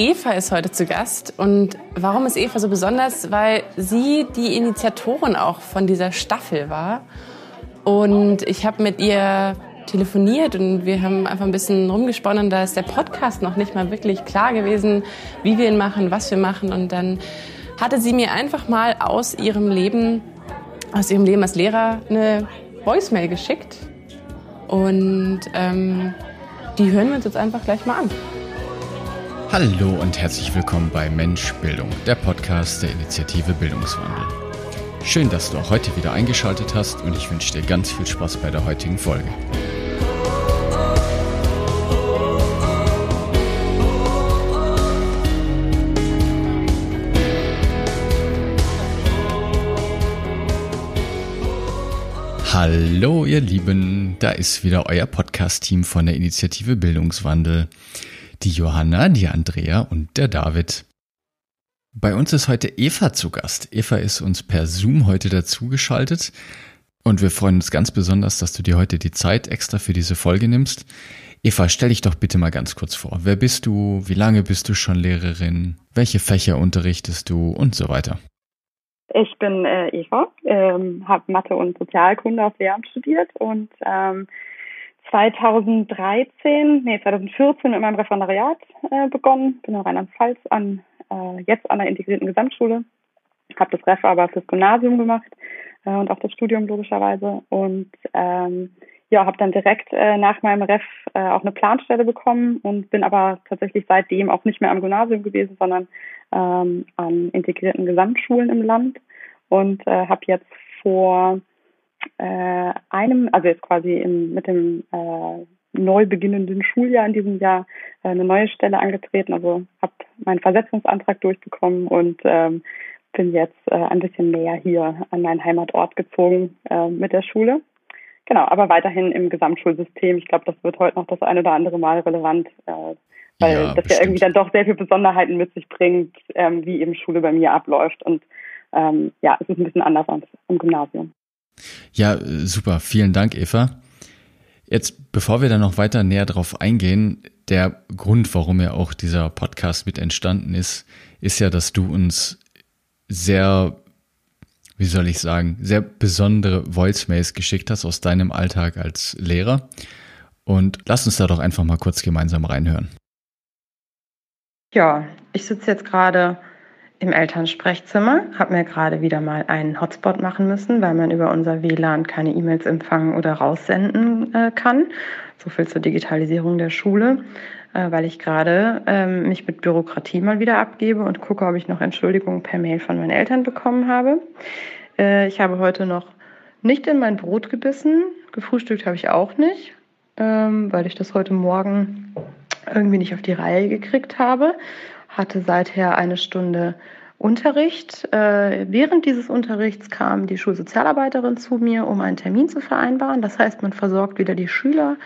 Eva ist heute zu Gast. Und warum ist Eva so besonders? Weil sie die Initiatorin auch von dieser Staffel war. Und ich habe mit ihr telefoniert und wir haben einfach ein bisschen rumgesponnen. Da ist der Podcast noch nicht mal wirklich klar gewesen, wie wir ihn machen, was wir machen. Und dann hatte sie mir einfach mal aus ihrem Leben, aus ihrem Leben als Lehrer eine Voicemail geschickt. Und ähm, die hören wir uns jetzt einfach gleich mal an. Hallo und herzlich willkommen bei Mensch Bildung, der Podcast der Initiative Bildungswandel. Schön, dass du auch heute wieder eingeschaltet hast und ich wünsche dir ganz viel Spaß bei der heutigen Folge. Hallo ihr Lieben, da ist wieder euer Podcast-Team von der Initiative Bildungswandel die Johanna, die Andrea und der David. Bei uns ist heute Eva zu Gast. Eva ist uns per Zoom heute dazugeschaltet und wir freuen uns ganz besonders, dass du dir heute die Zeit extra für diese Folge nimmst. Eva, stell dich doch bitte mal ganz kurz vor. Wer bist du? Wie lange bist du schon Lehrerin? Welche Fächer unterrichtest du und so weiter? Ich bin äh, Eva, ähm, habe Mathe und Sozialkunde auf Lehramt studiert und ähm, 2013, nee, 2014 mit meinem Referendariat äh, begonnen. Bin in Rheinland-Pfalz an, äh, jetzt an der integrierten Gesamtschule. Habe das Ref aber fürs Gymnasium gemacht äh, und auch das Studium logischerweise. Und ähm, ja, habe dann direkt äh, nach meinem Ref äh, auch eine Planstelle bekommen und bin aber tatsächlich seitdem auch nicht mehr am Gymnasium gewesen, sondern ähm, an integrierten Gesamtschulen im Land und äh, habe jetzt vor äh, einem, also jetzt quasi im, mit dem äh, neu beginnenden Schuljahr in diesem Jahr äh, eine neue Stelle angetreten. Also habe meinen Versetzungsantrag durchbekommen und ähm, bin jetzt äh, ein bisschen näher hier an meinen Heimatort gezogen äh, mit der Schule. Genau, aber weiterhin im Gesamtschulsystem. Ich glaube, das wird heute noch das eine oder andere Mal relevant, äh, weil ja, das ja irgendwie dann doch sehr viele Besonderheiten mit sich bringt, ähm, wie eben Schule bei mir abläuft. Und ähm, ja, es ist ein bisschen anders als im Gymnasium. Ja, super. Vielen Dank, Eva. Jetzt, bevor wir da noch weiter näher drauf eingehen, der Grund, warum ja auch dieser Podcast mit entstanden ist, ist ja, dass du uns sehr, wie soll ich sagen, sehr besondere Voicemails geschickt hast aus deinem Alltag als Lehrer. Und lass uns da doch einfach mal kurz gemeinsam reinhören. Ja, ich sitze jetzt gerade im Elternsprechzimmer, habe mir gerade wieder mal einen Hotspot machen müssen, weil man über unser WLAN keine E-Mails empfangen oder raussenden äh, kann. So viel zur Digitalisierung der Schule, äh, weil ich gerade ähm, mich mit Bürokratie mal wieder abgebe und gucke, ob ich noch Entschuldigungen per Mail von meinen Eltern bekommen habe. Äh, ich habe heute noch nicht in mein Brot gebissen, gefrühstückt habe ich auch nicht, ähm, weil ich das heute Morgen irgendwie nicht auf die Reihe gekriegt habe hatte seither eine Stunde Unterricht. Äh, während dieses Unterrichts kam die Schulsozialarbeiterin zu mir, um einen Termin zu vereinbaren. Das heißt, man versorgt wieder die Schüler.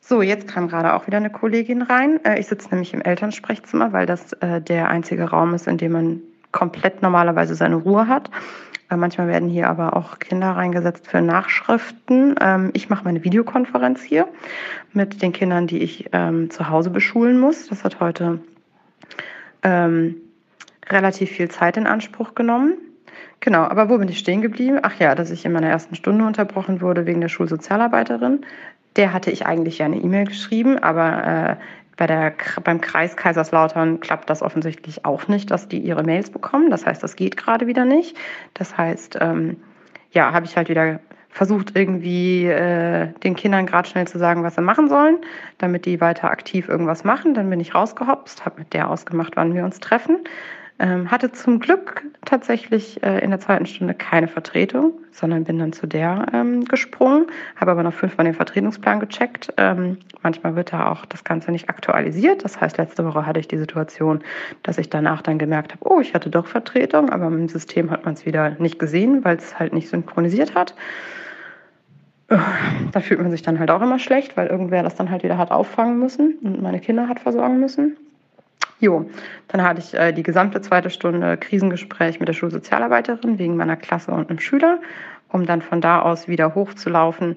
So, jetzt kam gerade auch wieder eine Kollegin rein. Äh, ich sitze nämlich im Elternsprechzimmer, weil das äh, der einzige Raum ist, in dem man komplett normalerweise seine Ruhe hat. Manchmal werden hier aber auch Kinder reingesetzt für Nachschriften. Ähm, ich mache meine Videokonferenz hier mit den Kindern, die ich ähm, zu Hause beschulen muss. Das hat heute ähm, relativ viel Zeit in Anspruch genommen. Genau, aber wo bin ich stehen geblieben? Ach ja, dass ich in meiner ersten Stunde unterbrochen wurde wegen der Schulsozialarbeiterin. Der hatte ich eigentlich ja eine E-Mail geschrieben, aber äh, bei der, beim Kreis Kaiserslautern klappt das offensichtlich auch nicht, dass die ihre Mails bekommen. Das heißt, das geht gerade wieder nicht. Das heißt, ähm, ja, habe ich halt wieder versucht, irgendwie äh, den Kindern gerade schnell zu sagen, was sie machen sollen, damit die weiter aktiv irgendwas machen. Dann bin ich rausgehopst, habe mit der ausgemacht, wann wir uns treffen. Ähm, hatte zum Glück tatsächlich äh, in der zweiten Stunde keine Vertretung, sondern bin dann zu der ähm, gesprungen, habe aber noch fünfmal den Vertretungsplan gecheckt. Ähm, manchmal wird da auch das Ganze nicht aktualisiert. Das heißt, letzte Woche hatte ich die Situation, dass ich danach dann gemerkt habe, oh, ich hatte doch Vertretung, aber im System hat man es wieder nicht gesehen, weil es halt nicht synchronisiert hat. Da fühlt man sich dann halt auch immer schlecht, weil irgendwer das dann halt wieder hat auffangen müssen und meine Kinder hat versorgen müssen. Jo, dann hatte ich äh, die gesamte zweite Stunde Krisengespräch mit der Schulsozialarbeiterin wegen meiner Klasse und einem Schüler, um dann von da aus wieder hochzulaufen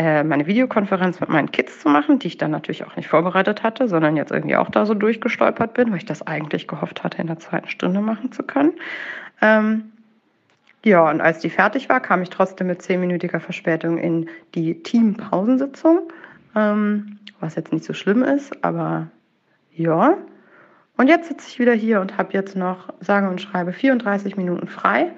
äh, meine Videokonferenz mit meinen Kids zu machen, die ich dann natürlich auch nicht vorbereitet hatte, sondern jetzt irgendwie auch da so durchgestolpert bin, weil ich das eigentlich gehofft hatte, in der zweiten Stunde machen zu können. Ähm, ja, und als die fertig war, kam ich trotzdem mit zehnminütiger Verspätung in die Team-Pausensitzung, ähm, was jetzt nicht so schlimm ist, aber ja. Und jetzt sitze ich wieder hier und habe jetzt noch, sage und schreibe, 34 Minuten frei,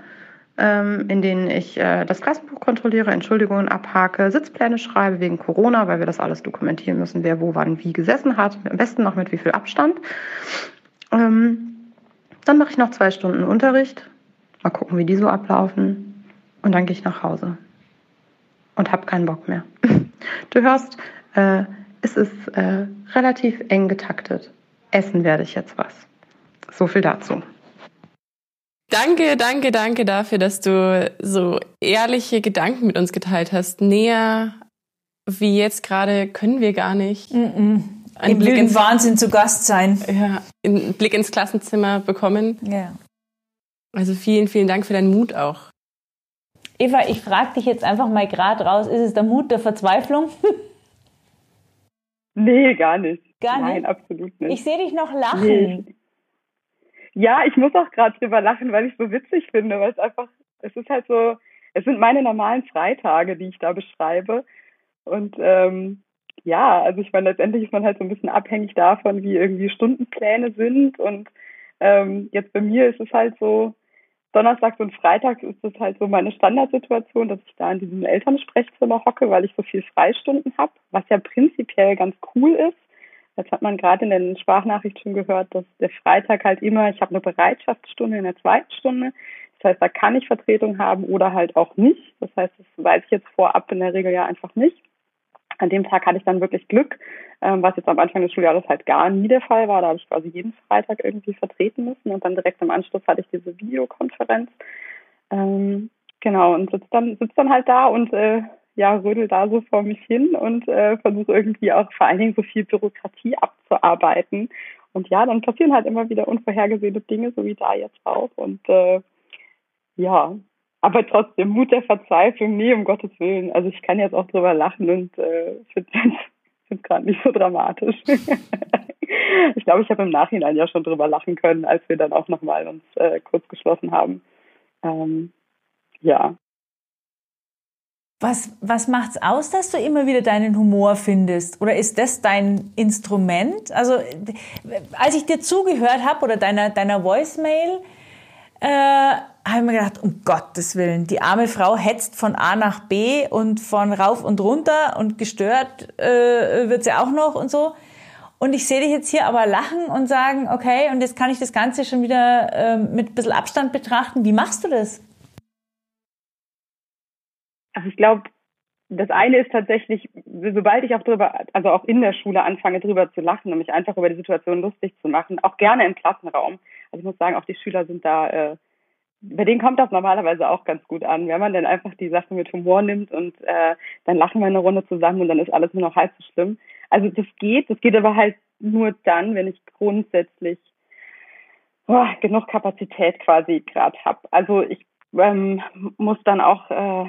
ähm, in denen ich äh, das Klassenbuch kontrolliere, Entschuldigungen abhake, Sitzpläne schreibe wegen Corona, weil wir das alles dokumentieren müssen, wer wo wann wie gesessen hat, am besten noch mit wie viel Abstand. Ähm, dann mache ich noch zwei Stunden Unterricht Mal gucken, wie die so ablaufen. Und dann gehe ich nach Hause und habe keinen Bock mehr. Du hörst, äh, es ist äh, relativ eng getaktet. Essen werde ich jetzt was. So viel dazu. Danke, danke, danke dafür, dass du so ehrliche Gedanken mit uns geteilt hast. Näher wie jetzt gerade können wir gar nicht. Mm -mm. Im Blick ins Wahnsinn zu Gast sein. Ja, einen Blick ins Klassenzimmer bekommen. Ja. Also vielen, vielen Dank für deinen Mut auch. Eva, ich frage dich jetzt einfach mal gerade raus, ist es der Mut der Verzweiflung? nee, gar nicht. Gar nicht? Nein, absolut nicht. Ich sehe dich noch lachen. Nee. Ja, ich muss auch gerade drüber lachen, weil ich es so witzig finde, weil es einfach, es ist halt so, es sind meine normalen Freitage, die ich da beschreibe. Und ähm, ja, also ich meine, letztendlich ist man halt so ein bisschen abhängig davon, wie irgendwie Stundenpläne sind. Und ähm, jetzt bei mir ist es halt so, Donnerstags und Freitags ist es halt so meine Standardsituation, dass ich da in diesem Elternsprechzimmer hocke, weil ich so viel Freistunden habe, was ja prinzipiell ganz cool ist. Das hat man gerade in den Sprachnachrichten schon gehört, dass der Freitag halt immer, ich habe eine Bereitschaftsstunde in der zweiten Stunde. Das heißt, da kann ich Vertretung haben oder halt auch nicht. Das heißt, das weiß ich jetzt vorab in der Regel ja einfach nicht. An dem Tag hatte ich dann wirklich Glück, ähm, was jetzt am Anfang des Schuljahres halt gar nie der Fall war. Da habe ich quasi jeden Freitag irgendwie vertreten müssen und dann direkt im Anschluss hatte ich diese Videokonferenz. Ähm, genau, und sitze dann, sitz dann halt da und äh, ja, rödel da so vor mich hin und äh, versuche irgendwie auch vor allen Dingen so viel Bürokratie abzuarbeiten. Und ja, dann passieren halt immer wieder unvorhergesehene Dinge, so wie da jetzt auch. Und äh, ja, aber trotzdem Mut der Verzweiflung, nee, um Gottes Willen. Also ich kann jetzt auch drüber lachen und äh, finde es gerade nicht so dramatisch. ich glaube, ich habe im Nachhinein ja schon drüber lachen können, als wir dann auch nochmal uns äh, kurz geschlossen haben. Ähm, ja. Was, was macht's aus, dass du immer wieder deinen Humor findest? Oder ist das dein Instrument? Also, als ich dir zugehört habe oder deiner, deiner Voicemail, äh, habe ich mir gedacht, um Gottes Willen, die arme Frau hetzt von A nach B und von rauf und runter und gestört äh, wird sie auch noch und so. Und ich sehe dich jetzt hier aber lachen und sagen, okay, und jetzt kann ich das Ganze schon wieder äh, mit ein bisschen Abstand betrachten. Wie machst du das? Also ich glaube, das eine ist tatsächlich, sobald ich auch drüber, also auch in der Schule anfange, drüber zu lachen und mich einfach über die Situation lustig zu machen, auch gerne im Klassenraum. Also ich muss sagen, auch die Schüler sind da äh, bei denen kommt das normalerweise auch ganz gut an, wenn man dann einfach die Sache mit Humor nimmt und äh, dann lachen wir eine Runde zusammen und dann ist alles nur noch halb so schlimm. Also das geht, das geht aber halt nur dann, wenn ich grundsätzlich oh, genug Kapazität quasi gerade habe. Also ich ähm, muss dann auch äh,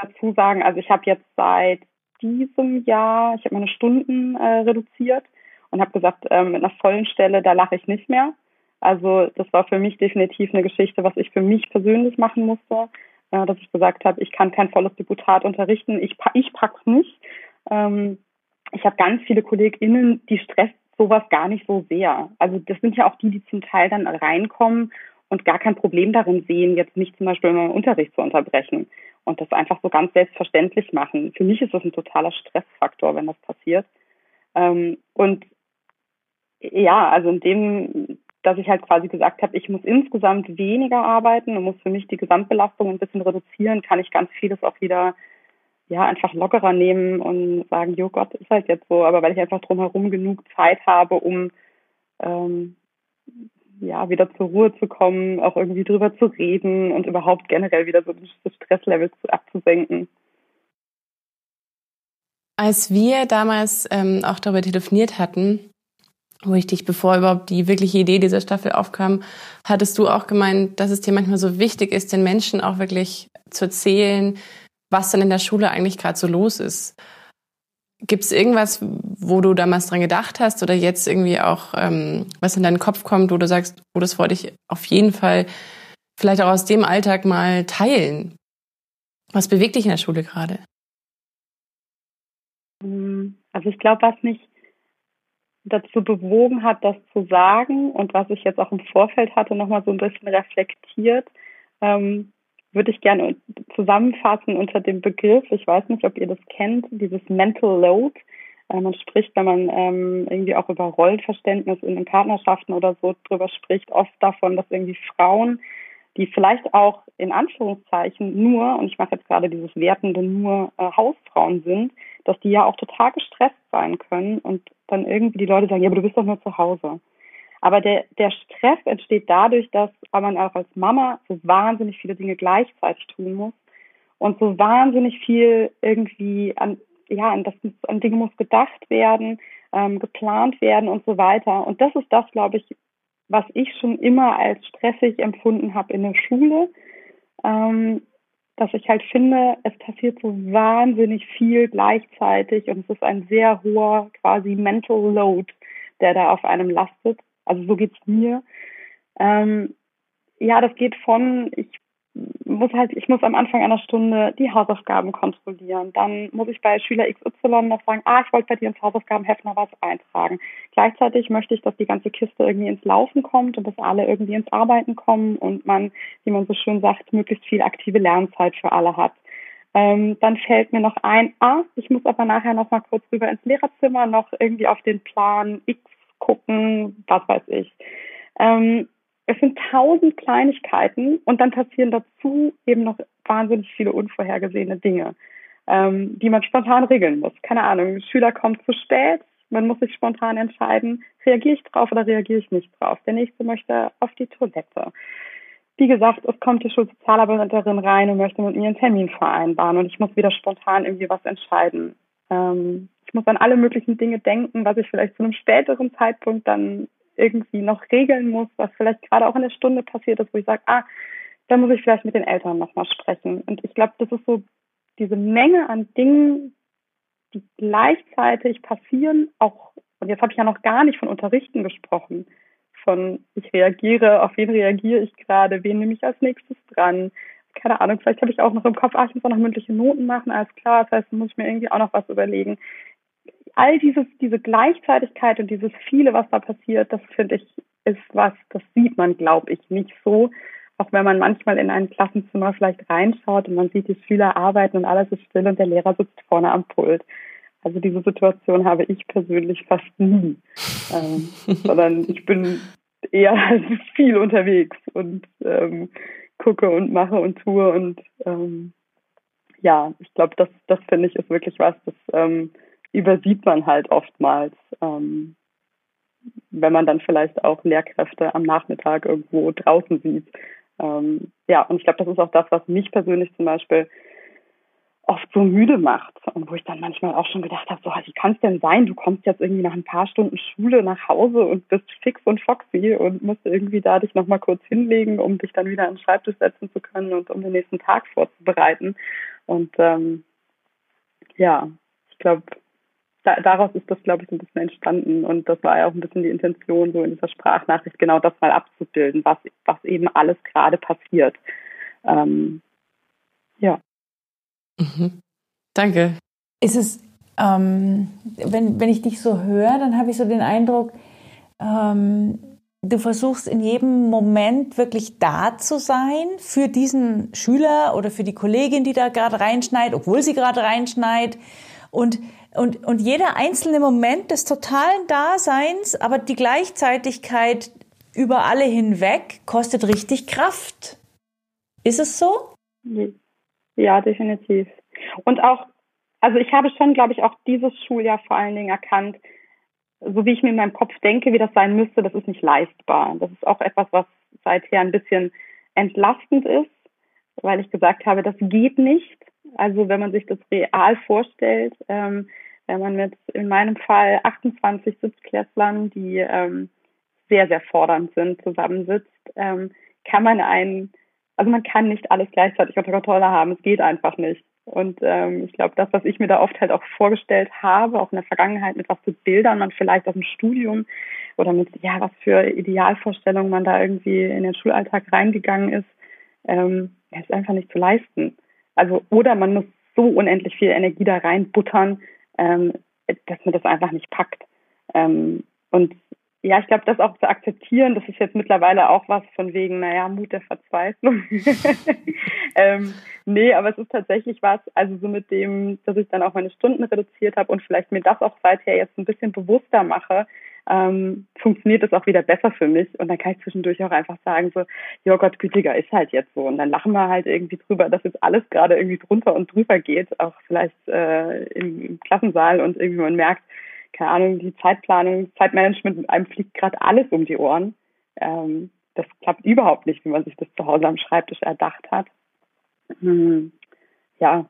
dazu sagen, also ich habe jetzt seit diesem Jahr, ich habe meine Stunden äh, reduziert und habe gesagt, äh, mit einer vollen Stelle, da lache ich nicht mehr. Also das war für mich definitiv eine Geschichte, was ich für mich persönlich machen musste, äh, dass ich gesagt habe, ich kann kein volles Deputat unterrichten, ich, ich pack's nicht. Ähm, ich habe ganz viele KollegInnen, die stresst sowas gar nicht so sehr. Also das sind ja auch die, die zum Teil dann reinkommen und gar kein Problem darin sehen, jetzt nicht zum Beispiel meinen Unterricht zu unterbrechen und das einfach so ganz selbstverständlich machen. Für mich ist das ein totaler Stressfaktor, wenn das passiert. Ähm, und ja, also in dem dass ich halt quasi gesagt habe, ich muss insgesamt weniger arbeiten und muss für mich die Gesamtbelastung ein bisschen reduzieren, kann ich ganz vieles auch wieder ja einfach lockerer nehmen und sagen, jo Gott, ist halt jetzt so, aber weil ich einfach drumherum genug Zeit habe, um ähm, ja wieder zur Ruhe zu kommen, auch irgendwie drüber zu reden und überhaupt generell wieder so das Stresslevel zu, abzusenken. Als wir damals ähm, auch darüber telefoniert hatten, wo ich dich, bevor überhaupt die wirkliche Idee dieser Staffel aufkam, hattest du auch gemeint, dass es dir manchmal so wichtig ist, den Menschen auch wirklich zu erzählen, was dann in der Schule eigentlich gerade so los ist. Gibt es irgendwas, wo du damals dran gedacht hast oder jetzt irgendwie auch, ähm, was in deinen Kopf kommt, wo du sagst, oh, das wollte ich auf jeden Fall vielleicht auch aus dem Alltag mal teilen? Was bewegt dich in der Schule gerade? Ähm, also ich glaube, was mich dazu bewogen hat, das zu sagen und was ich jetzt auch im Vorfeld hatte, nochmal so ein bisschen reflektiert, ähm, würde ich gerne zusammenfassen unter dem Begriff, ich weiß nicht, ob ihr das kennt, dieses Mental Load. Äh, man spricht, wenn man ähm, irgendwie auch über Rollenverständnis in den Partnerschaften oder so drüber spricht, oft davon, dass irgendwie Frauen, die vielleicht auch in Anführungszeichen nur, und ich mache jetzt gerade dieses wertende nur äh, Hausfrauen sind, dass die ja auch total gestresst sein können und dann irgendwie die Leute sagen, ja, aber du bist doch nur zu Hause. Aber der, der Stress entsteht dadurch, dass man auch als Mama so wahnsinnig viele Dinge gleichzeitig tun muss und so wahnsinnig viel irgendwie an, ja, an, das, an Dinge muss gedacht werden, ähm, geplant werden und so weiter. Und das ist das, glaube ich, was ich schon immer als stressig empfunden habe in der Schule, ähm, dass ich halt finde, es passiert so wahnsinnig viel gleichzeitig und es ist ein sehr hoher quasi Mental Load, der da auf einem lastet. Also so geht's mir. Ähm, ja, das geht von, ich muss halt, ich muss am Anfang einer Stunde die Hausaufgaben kontrollieren. Dann muss ich bei Schüler XY noch sagen, ah, ich wollte bei dir ins Hausaufgabenheft noch was eintragen. Gleichzeitig möchte ich, dass die ganze Kiste irgendwie ins Laufen kommt und dass alle irgendwie ins Arbeiten kommen und man, wie man so schön sagt, möglichst viel aktive Lernzeit für alle hat. Ähm, dann fällt mir noch ein, ah, ich muss aber nachher noch mal kurz rüber ins Lehrerzimmer, noch irgendwie auf den Plan X gucken, was weiß ich. Ähm, es sind tausend Kleinigkeiten und dann passieren dazu eben noch wahnsinnig viele unvorhergesehene Dinge, ähm, die man spontan regeln muss. Keine Ahnung, Schüler kommt zu spät, man muss sich spontan entscheiden, reagiere ich drauf oder reagiere ich nicht drauf. Der nächste möchte auf die Toilette. Wie gesagt, es kommt die Schulsozialarbeiterin rein und möchte mit mir einen Termin vereinbaren und ich muss wieder spontan irgendwie was entscheiden. Ähm, ich muss an alle möglichen Dinge denken, was ich vielleicht zu einem späteren Zeitpunkt dann irgendwie noch regeln muss, was vielleicht gerade auch in der Stunde passiert ist, wo ich sage, ah, da muss ich vielleicht mit den Eltern nochmal sprechen. Und ich glaube, das ist so diese Menge an Dingen, die gleichzeitig passieren, auch, und jetzt habe ich ja noch gar nicht von Unterrichten gesprochen, von ich reagiere, auf wen reagiere ich gerade, wen nehme ich als nächstes dran, keine Ahnung, vielleicht habe ich auch noch im Kopf, ach, ich muss auch noch mündliche Noten machen, alles klar, das heißt, muss ich mir irgendwie auch noch was überlegen. All dieses, diese Gleichzeitigkeit und dieses viele, was da passiert, das finde ich, ist was, das sieht man, glaube ich, nicht so. Auch wenn man manchmal in ein Klassenzimmer vielleicht reinschaut und man sieht, die Schüler arbeiten und alles ist still und der Lehrer sitzt vorne am Pult. Also diese Situation habe ich persönlich fast nie, ähm, sondern ich bin eher viel unterwegs und ähm, gucke und mache und tue und ähm, ja, ich glaube, das, das finde ich ist wirklich was, das ähm, übersieht man halt oftmals, ähm, wenn man dann vielleicht auch Lehrkräfte am Nachmittag irgendwo draußen sieht. Ähm, ja, und ich glaube, das ist auch das, was mich persönlich zum Beispiel oft so müde macht und wo ich dann manchmal auch schon gedacht habe, so, wie kann es denn sein, du kommst jetzt irgendwie nach ein paar Stunden Schule nach Hause und bist fix und foxy und musst irgendwie da dich nochmal kurz hinlegen, um dich dann wieder an den Schreibtisch setzen zu können und um den nächsten Tag vorzubereiten. Und ähm, ja, ich glaube, da, daraus ist das, glaube ich, so ein bisschen entstanden und das war ja auch ein bisschen die Intention, so in dieser Sprachnachricht genau das mal abzubilden, was, was eben alles gerade passiert. Ähm, ja. Mhm. Danke. Ist es, ähm, wenn, wenn ich dich so höre, dann habe ich so den Eindruck, ähm, du versuchst in jedem Moment wirklich da zu sein für diesen Schüler oder für die Kollegin, die da gerade reinschneit, obwohl sie gerade reinschneit. Und, und, und jeder einzelne Moment des totalen Daseins, aber die Gleichzeitigkeit über alle hinweg kostet richtig Kraft. Ist es so? Ja, definitiv. Und auch, also ich habe schon, glaube ich, auch dieses Schuljahr vor allen Dingen erkannt, so wie ich mir in meinem Kopf denke, wie das sein müsste, das ist nicht leistbar. Das ist auch etwas, was seither ein bisschen entlastend ist, weil ich gesagt habe, das geht nicht. Also wenn man sich das real vorstellt, ähm, wenn man mit in meinem Fall 28 Sitzklässlern, die ähm, sehr, sehr fordernd sind, zusammensitzt, ähm, kann man einen also man kann nicht alles gleichzeitig unter Kontrolle haben. Es geht einfach nicht. Und ähm, ich glaube, das, was ich mir da oft halt auch vorgestellt habe, auch in der Vergangenheit, mit was für Bildern man vielleicht aus dem Studium oder mit, ja, was für Idealvorstellungen man da irgendwie in den Schulalltag reingegangen ist, ähm, ist einfach nicht zu leisten. Also, oder man muss so unendlich viel Energie da reinbuttern, ähm, dass man das einfach nicht packt. Ähm, und ja, ich glaube, das auch zu akzeptieren, das ist jetzt mittlerweile auch was von wegen, naja, Mut der Verzweiflung. ähm, nee, aber es ist tatsächlich was, also so mit dem, dass ich dann auch meine Stunden reduziert habe und vielleicht mir das auch seither jetzt ein bisschen bewusster mache, ähm, funktioniert das auch wieder besser für mich. Und dann kann ich zwischendurch auch einfach sagen, so, ja Gott, gütiger ist halt jetzt so. Und dann lachen wir halt irgendwie drüber, dass jetzt alles gerade irgendwie drunter und drüber geht, auch vielleicht äh, im, im Klassensaal und irgendwie man merkt, keine Ahnung, die Zeitplanung, Zeitmanagement, einem fliegt gerade alles um die Ohren. Ähm, das klappt überhaupt nicht, wie man sich das zu Hause am Schreibtisch erdacht hat. Hm, ja,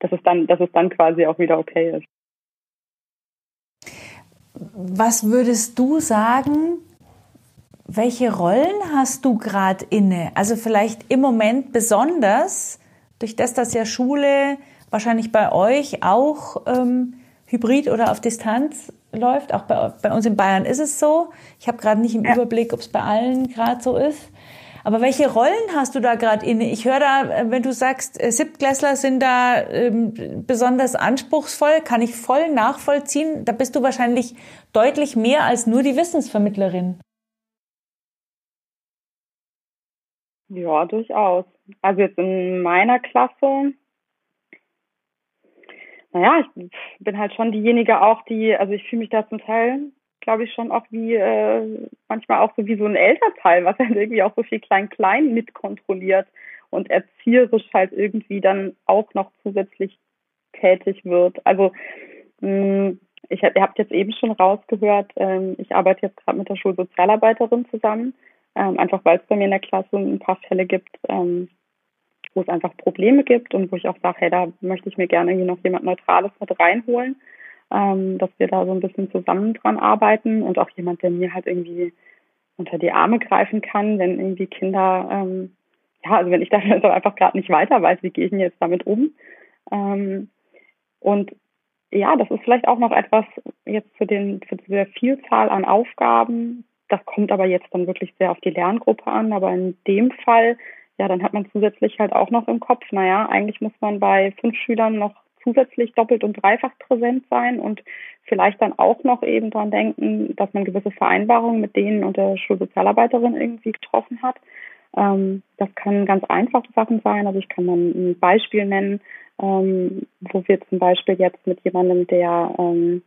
dass es dann, dass es dann quasi auch wieder okay ist. Was würdest du sagen, welche Rollen hast du gerade inne? Also vielleicht im Moment besonders, durch das, dass ja Schule wahrscheinlich bei euch auch ähm, hybrid oder auf Distanz läuft. Auch bei, bei uns in Bayern ist es so. Ich habe gerade nicht im ja. Überblick, ob es bei allen gerade so ist. Aber welche Rollen hast du da gerade inne? Ich höre da, äh, wenn du sagst, äh, Siebtklässler sind da ähm, besonders anspruchsvoll, kann ich voll nachvollziehen. Da bist du wahrscheinlich deutlich mehr als nur die Wissensvermittlerin. Ja, durchaus. Also jetzt in meiner Klasse naja, ich bin halt schon diejenige auch, die, also ich fühle mich da zum Teil, glaube ich, schon auch wie, äh, manchmal auch so wie so ein Elternteil, was halt irgendwie auch so viel Klein-Klein mitkontrolliert und erzieherisch halt irgendwie dann auch noch zusätzlich tätig wird. Also, mh, hm, ich, ihr habt jetzt eben schon rausgehört, ähm, ich arbeite jetzt gerade mit der Schulsozialarbeiterin zusammen, ähm, einfach weil es bei mir in der Klasse ein paar Fälle gibt, ähm, wo es einfach Probleme gibt und wo ich auch sage, hey, da möchte ich mir gerne noch jemand Neutrales mit reinholen, ähm, dass wir da so ein bisschen zusammen dran arbeiten und auch jemand, der mir halt irgendwie unter die Arme greifen kann, wenn irgendwie Kinder, ähm, ja, also wenn ich da einfach gerade nicht weiter weiß, wie gehe ich denn jetzt damit um? Ähm, und ja, das ist vielleicht auch noch etwas jetzt zu den zu der Vielzahl an Aufgaben. Das kommt aber jetzt dann wirklich sehr auf die Lerngruppe an. Aber in dem Fall ja, dann hat man zusätzlich halt auch noch im Kopf, naja, eigentlich muss man bei fünf Schülern noch zusätzlich doppelt und dreifach präsent sein und vielleicht dann auch noch eben dran denken, dass man gewisse Vereinbarungen mit denen und der Schulsozialarbeiterin irgendwie getroffen hat. Ähm, das können ganz einfache Sachen sein. Also ich kann dann ein Beispiel nennen, ähm, wo wir zum Beispiel jetzt mit jemandem, der, ähm,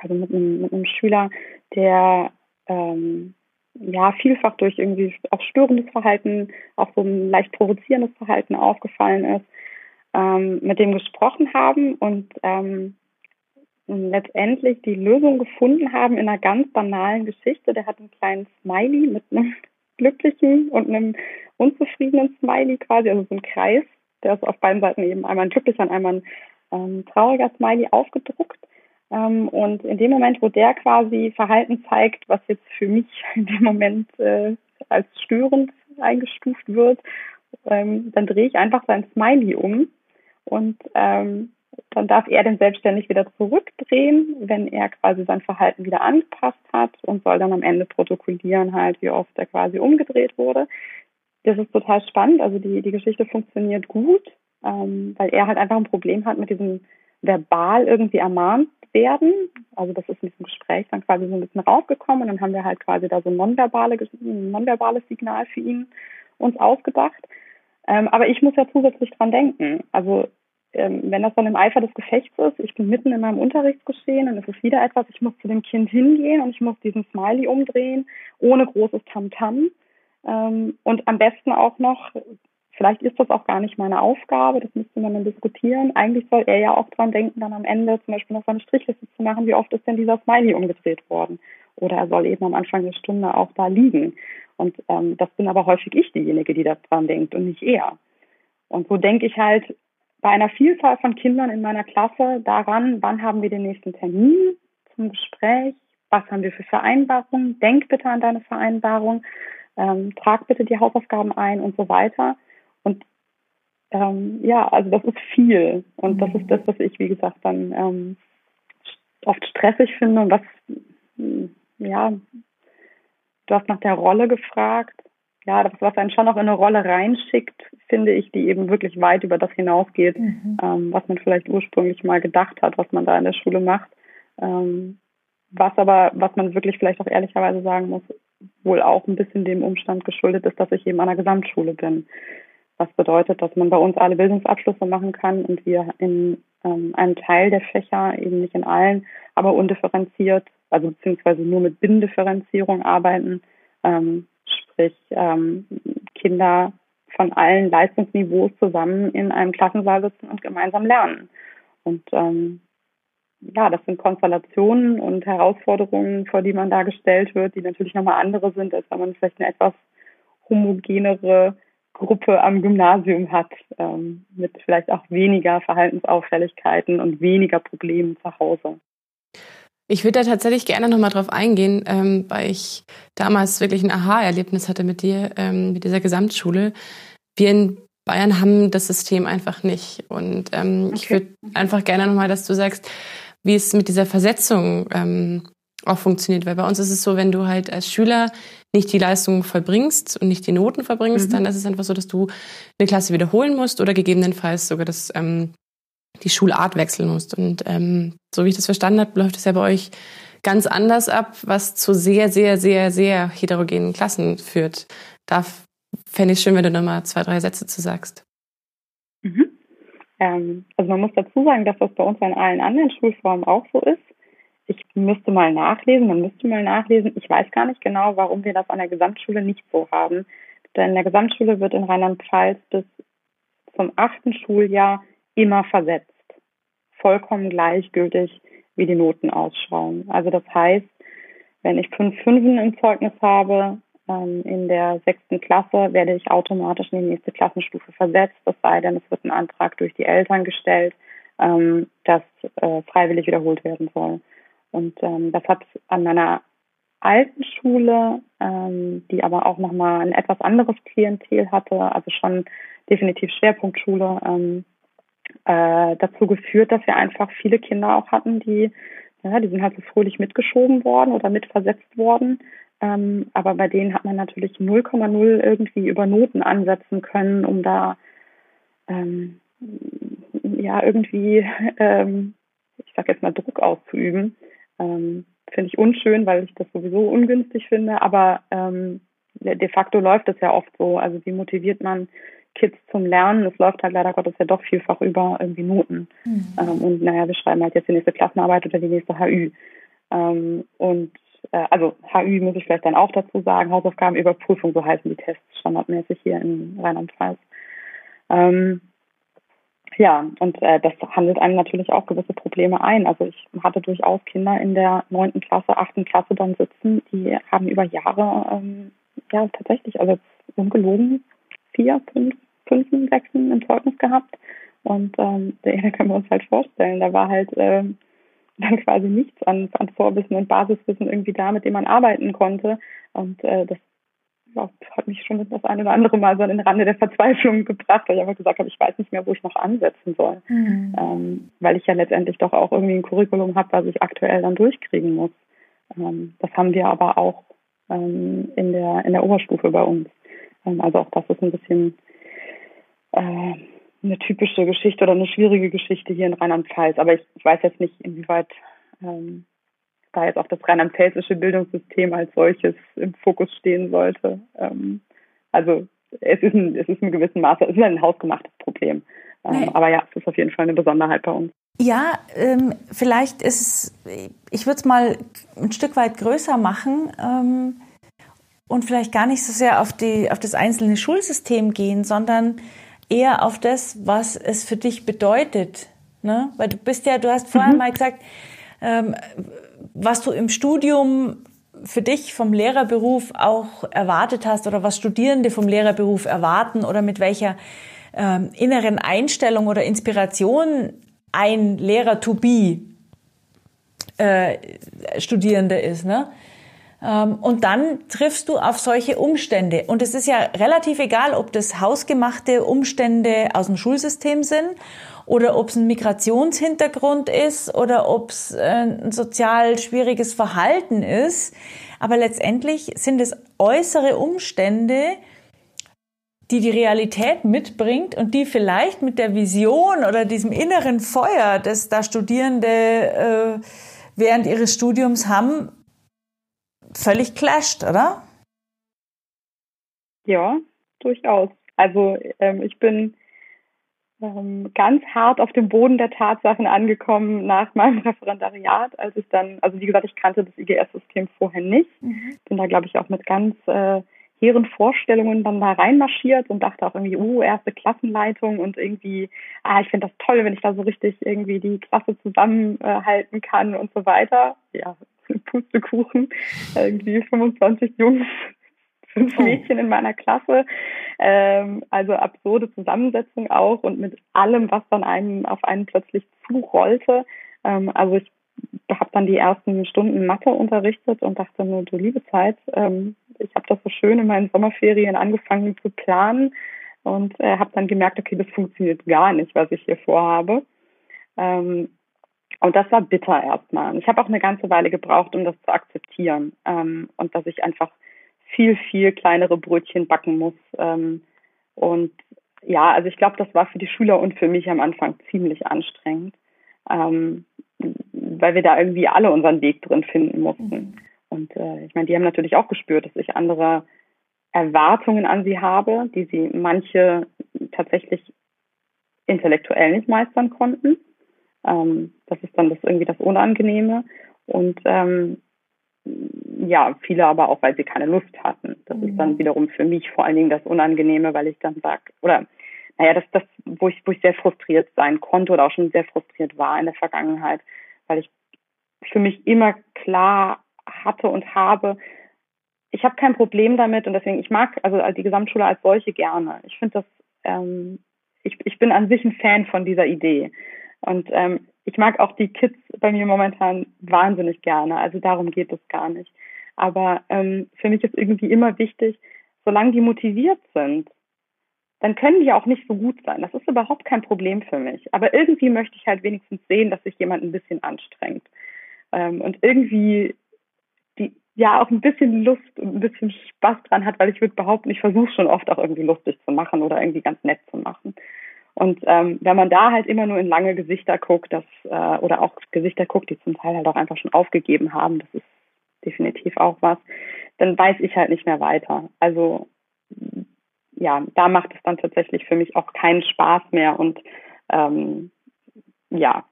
also mit einem, mit einem Schüler, der ähm, ja vielfach durch irgendwie auch störendes Verhalten, auch so ein leicht provozierendes Verhalten aufgefallen ist, ähm, mit dem gesprochen haben und ähm, letztendlich die Lösung gefunden haben in einer ganz banalen Geschichte. Der hat einen kleinen Smiley mit einem glücklichen und einem unzufriedenen Smiley quasi, also so ein Kreis, der ist auf beiden Seiten eben einmal ein glücklicher und einmal ein ähm, trauriger Smiley aufgedruckt. Ähm, und in dem Moment, wo der quasi Verhalten zeigt, was jetzt für mich in dem Moment äh, als störend eingestuft wird, ähm, dann drehe ich einfach sein Smiley um und ähm, dann darf er den selbstständig wieder zurückdrehen, wenn er quasi sein Verhalten wieder angepasst hat und soll dann am Ende protokollieren halt, wie oft er quasi umgedreht wurde. Das ist total spannend. Also die, die Geschichte funktioniert gut, ähm, weil er halt einfach ein Problem hat mit diesem verbal irgendwie ermahnt werden. Also das ist mit dem Gespräch dann quasi so ein bisschen rausgekommen und dann haben wir halt quasi da so ein, nonverbale, ein nonverbales Signal für ihn uns ausgedacht. Ähm, aber ich muss ja zusätzlich dran denken. Also ähm, wenn das dann im Eifer des Gefechts ist, ich bin mitten in meinem Unterrichtsgeschehen und es ist wieder etwas, ich muss zu dem Kind hingehen und ich muss diesen Smiley umdrehen, ohne großes Tamtam. -Tam. Ähm, und am besten auch noch Vielleicht ist das auch gar nicht meine Aufgabe, das müsste man dann diskutieren. Eigentlich soll er ja auch dran denken, dann am Ende zum Beispiel noch seine Strichliste zu machen, wie oft ist denn dieser Smiley umgedreht worden. Oder er soll eben am Anfang der Stunde auch da liegen. Und ähm, das bin aber häufig ich diejenige, die daran denkt und nicht er. Und so denke ich halt bei einer Vielzahl von Kindern in meiner Klasse daran, wann haben wir den nächsten Termin zum Gespräch, was haben wir für Vereinbarungen, denk bitte an deine Vereinbarung, ähm, trag bitte die Hausaufgaben ein und so weiter. Und ähm, ja, also das ist viel. Und das ist das, was ich, wie gesagt, dann ähm, oft stressig finde und was, hm, ja, du hast nach der Rolle gefragt. Ja, das, was einen schon auch in eine Rolle reinschickt, finde ich, die eben wirklich weit über das hinausgeht, mhm. ähm, was man vielleicht ursprünglich mal gedacht hat, was man da in der Schule macht. Ähm, was aber, was man wirklich vielleicht auch ehrlicherweise sagen muss, wohl auch ein bisschen dem Umstand geschuldet ist, dass ich eben an der Gesamtschule bin. Was bedeutet, dass man bei uns alle Bildungsabschlüsse machen kann und wir in ähm, einem Teil der Fächer, eben nicht in allen, aber undifferenziert, also beziehungsweise nur mit Binnendifferenzierung arbeiten, ähm, sprich ähm, Kinder von allen Leistungsniveaus zusammen in einem Klassensaal sitzen und gemeinsam lernen. Und ähm, ja, das sind Konstellationen und Herausforderungen, vor die man da gestellt wird, die natürlich nochmal andere sind, als wenn man vielleicht eine etwas homogenere Gruppe am Gymnasium hat, ähm, mit vielleicht auch weniger Verhaltensauffälligkeiten und weniger Problemen zu Hause. Ich würde da tatsächlich gerne nochmal drauf eingehen, ähm, weil ich damals wirklich ein Aha-Erlebnis hatte mit dir, ähm, mit dieser Gesamtschule. Wir in Bayern haben das System einfach nicht. Und ähm, okay. ich würde einfach gerne nochmal, dass du sagst, wie es mit dieser Versetzung ähm, auch funktioniert. Weil bei uns ist es so, wenn du halt als Schüler nicht die Leistung vollbringst und nicht die Noten vollbringst, mhm. dann ist es einfach so, dass du eine Klasse wiederholen musst oder gegebenenfalls sogar das, ähm, die Schulart wechseln musst. Und ähm, so wie ich das verstanden habe, läuft es ja bei euch ganz anders ab, was zu sehr, sehr, sehr, sehr heterogenen Klassen führt. Da fände ich schön, wenn du nochmal zwei, drei Sätze zu sagst. Mhm. Ähm, also man muss dazu sagen, dass das bei uns an allen anderen Schulformen auch so ist. Ich müsste mal nachlesen, man müsste mal nachlesen. Ich weiß gar nicht genau, warum wir das an der Gesamtschule nicht so haben. Denn in der Gesamtschule wird in Rheinland-Pfalz bis zum achten Schuljahr immer versetzt. Vollkommen gleichgültig, wie die Noten ausschauen. Also das heißt, wenn ich fünf Fünfen im Zeugnis habe, ähm, in der sechsten Klasse werde ich automatisch in die nächste Klassenstufe versetzt, es sei denn, es wird ein Antrag durch die Eltern gestellt, ähm, dass äh, freiwillig wiederholt werden soll. Und ähm, das hat an meiner alten Schule, ähm, die aber auch nochmal ein etwas anderes Klientel hatte, also schon definitiv Schwerpunktschule, ähm, äh, dazu geführt, dass wir einfach viele Kinder auch hatten, die, ja, die sind halt so fröhlich mitgeschoben worden oder mitversetzt worden, ähm, aber bei denen hat man natürlich 0,0 irgendwie über Noten ansetzen können, um da ähm, ja irgendwie, ähm, ich sag jetzt mal, Druck auszuüben. Ähm, finde ich unschön, weil ich das sowieso ungünstig finde, aber ähm, de facto läuft es ja oft so. Also wie motiviert man Kids zum Lernen? Es läuft halt leider Gottes ja doch vielfach über irgendwie Noten. Mhm. Ähm, und naja, wir schreiben halt jetzt die nächste Klassenarbeit oder die nächste HÜ. Ähm, und äh, also HÜ muss ich vielleicht dann auch dazu sagen, Hausaufgabenüberprüfung, so heißen die Tests standardmäßig hier in Rheinland-Pfalz. Ähm, ja, und äh, das handelt einem natürlich auch gewisse Probleme ein. Also ich hatte durchaus Kinder in der neunten Klasse, achten Klasse dann sitzen, die haben über Jahre ähm, ja tatsächlich, also ungelogen, vier, fünf, fünf, sechsen im Zeugnis gehabt. Und ähm, da können wir uns halt vorstellen, da war halt ähm, dann quasi nichts an, an Vorwissen und Basiswissen irgendwie da, mit dem man arbeiten konnte. Und äh, das ja, hat mich schon das eine oder andere Mal so an den Rande der Verzweiflung gebracht, weil ich einfach gesagt habe, ich weiß nicht mehr, wo ich noch ansetzen soll. Mhm. Ähm, weil ich ja letztendlich doch auch irgendwie ein Curriculum habe, was ich aktuell dann durchkriegen muss. Ähm, das haben wir aber auch ähm, in der in der Oberstufe bei uns. Also auch das ist ein bisschen äh, eine typische Geschichte oder eine schwierige Geschichte hier in Rheinland-Pfalz. Aber ich, ich, weiß jetzt nicht, inwieweit ähm, da jetzt auch das rheinland-pfälzische Bildungssystem als solches im Fokus stehen sollte. Ähm, also es ist, ein, es ist in gewissem Maße, es ist ein hausgemachtes Problem. Ähm, aber ja, es ist auf jeden Fall eine Besonderheit bei uns. Ja, ähm, vielleicht ist es, ich würde es mal ein Stück weit größer machen ähm, und vielleicht gar nicht so sehr auf, die, auf das einzelne Schulsystem gehen, sondern eher auf das, was es für dich bedeutet. Ne? Weil du bist ja, du hast vorher mhm. mal gesagt, ähm, was du im Studium für dich vom Lehrerberuf auch erwartet hast oder was Studierende vom Lehrerberuf erwarten oder mit welcher ähm, inneren Einstellung oder Inspiration ein Lehrer to be äh, Studierende ist. Ne? Ähm, und dann triffst du auf solche Umstände. Und es ist ja relativ egal, ob das hausgemachte Umstände aus dem Schulsystem sind oder ob es ein Migrationshintergrund ist oder ob es äh, ein sozial schwieriges Verhalten ist. Aber letztendlich sind es äußere Umstände, die die Realität mitbringt und die vielleicht mit der Vision oder diesem inneren Feuer, das da Studierende äh, während ihres Studiums haben, völlig clasht, oder? Ja, durchaus. Also ähm, ich bin ähm, ganz hart auf dem Boden der Tatsachen angekommen nach meinem Referendariat, als ich dann, also wie gesagt, ich kannte das IGS-System vorher nicht, mhm. bin da glaube ich auch mit ganz äh, hehren Vorstellungen dann da reinmarschiert und dachte auch irgendwie, uh, erste Klassenleitung und irgendwie, ah, ich finde das toll, wenn ich da so richtig irgendwie die Klasse zusammenhalten kann und so weiter. Ja, Pustekuchen, irgendwie 25 Jungs, fünf oh. Mädchen in meiner Klasse. Ähm, also absurde Zusammensetzung auch und mit allem, was dann einem auf einen plötzlich zurollte. Ähm, also ich habe dann die ersten Stunden Mathe unterrichtet und dachte nur, du liebe Zeit, ähm, ich habe das so schön in meinen Sommerferien angefangen zu planen und äh, habe dann gemerkt, okay, das funktioniert gar nicht, was ich hier vorhabe. Ähm, und das war bitter erstmal. Ich habe auch eine ganze Weile gebraucht, um das zu akzeptieren ähm, und dass ich einfach viel, viel kleinere Brötchen backen muss. Ähm, und ja, also ich glaube, das war für die Schüler und für mich am Anfang ziemlich anstrengend, ähm, weil wir da irgendwie alle unseren Weg drin finden mussten. Und äh, ich meine, die haben natürlich auch gespürt, dass ich andere Erwartungen an sie habe, die sie manche tatsächlich intellektuell nicht meistern konnten. Ähm, das ist dann das irgendwie das Unangenehme. Und ähm, ja, viele aber auch, weil sie keine Lust hatten. Das mhm. ist dann mhm. wiederum für mich vor allen Dingen das Unangenehme, weil ich dann sage, oder naja, das, das, wo ich, wo ich sehr frustriert sein konnte oder auch schon sehr frustriert war in der Vergangenheit, weil ich für mich immer klar hatte und habe, ich habe kein Problem damit und deswegen, ich mag also die Gesamtschule als solche gerne. Ich finde das, ähm, ich, ich bin an sich ein Fan von dieser Idee. Und ähm, ich mag auch die Kids bei mir momentan wahnsinnig gerne. Also darum geht es gar nicht. Aber ähm, für mich ist irgendwie immer wichtig, solange die motiviert sind, dann können die auch nicht so gut sein. Das ist überhaupt kein Problem für mich. Aber irgendwie möchte ich halt wenigstens sehen, dass sich jemand ein bisschen anstrengt. Ähm, und irgendwie die ja auch ein bisschen Lust und ein bisschen Spaß dran hat, weil ich würde behaupten, ich versuche schon oft auch irgendwie lustig zu machen oder irgendwie ganz nett zu machen. Und ähm, wenn man da halt immer nur in lange Gesichter guckt, das, äh, oder auch Gesichter guckt, die zum Teil halt auch einfach schon aufgegeben haben, das ist definitiv auch was, dann weiß ich halt nicht mehr weiter. Also ja, da macht es dann tatsächlich für mich auch keinen Spaß mehr und ähm, ja,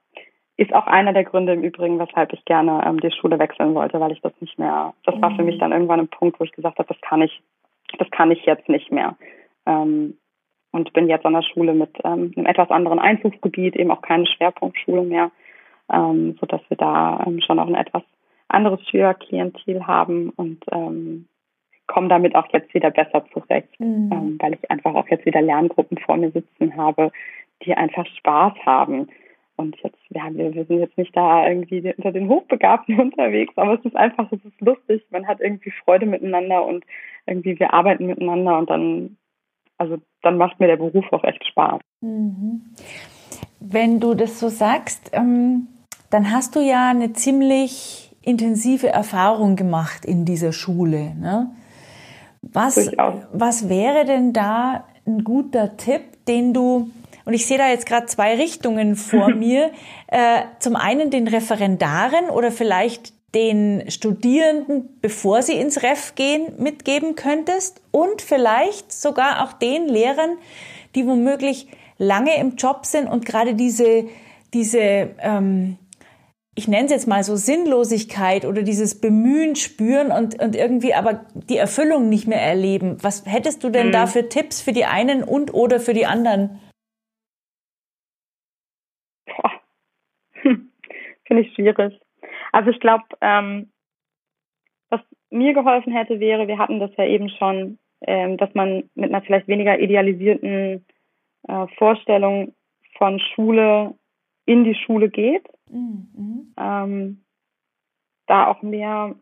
ist auch einer der Gründe im Übrigen, weshalb ich gerne ähm, die Schule wechseln wollte, weil ich das nicht mehr, das war für mich mhm. dann irgendwann ein Punkt, wo ich gesagt habe, das kann ich, das kann ich jetzt nicht mehr. Ähm, und bin jetzt an der Schule mit ähm, einem etwas anderen Einzugsgebiet, eben auch keine Schwerpunktschule mehr, ähm, so dass wir da ähm, schon auch ein etwas anderes Schülerklientel haben und ähm, komme damit auch jetzt wieder besser zurecht, mhm. ähm, weil ich einfach auch jetzt wieder Lerngruppen vor mir sitzen habe, die einfach Spaß haben. Und jetzt, ja, wir, wir sind jetzt nicht da irgendwie unter den Hochbegabten unterwegs, aber es ist einfach, es ist lustig. Man hat irgendwie Freude miteinander und irgendwie wir arbeiten miteinander und dann also dann macht mir der Beruf auch echt Spaß. Mhm. Wenn du das so sagst, ähm, dann hast du ja eine ziemlich intensive Erfahrung gemacht in dieser Schule. Ne? Was, was wäre denn da ein guter Tipp, den du, und ich sehe da jetzt gerade zwei Richtungen vor mir, äh, zum einen den Referendaren oder vielleicht den Studierenden, bevor sie ins Ref gehen, mitgeben könntest und vielleicht sogar auch den Lehrern, die womöglich lange im Job sind und gerade diese, diese ähm, ich nenne es jetzt mal so Sinnlosigkeit oder dieses Bemühen spüren und, und irgendwie aber die Erfüllung nicht mehr erleben. Was hättest du denn mhm. da für Tipps für die einen und oder für die anderen? Finde ich schwierig. Also ich glaube, ähm, was mir geholfen hätte, wäre, wir hatten das ja eben schon, ähm, dass man mit einer vielleicht weniger idealisierten äh, Vorstellung von Schule in die Schule geht. Mhm. Ähm, da auch mehr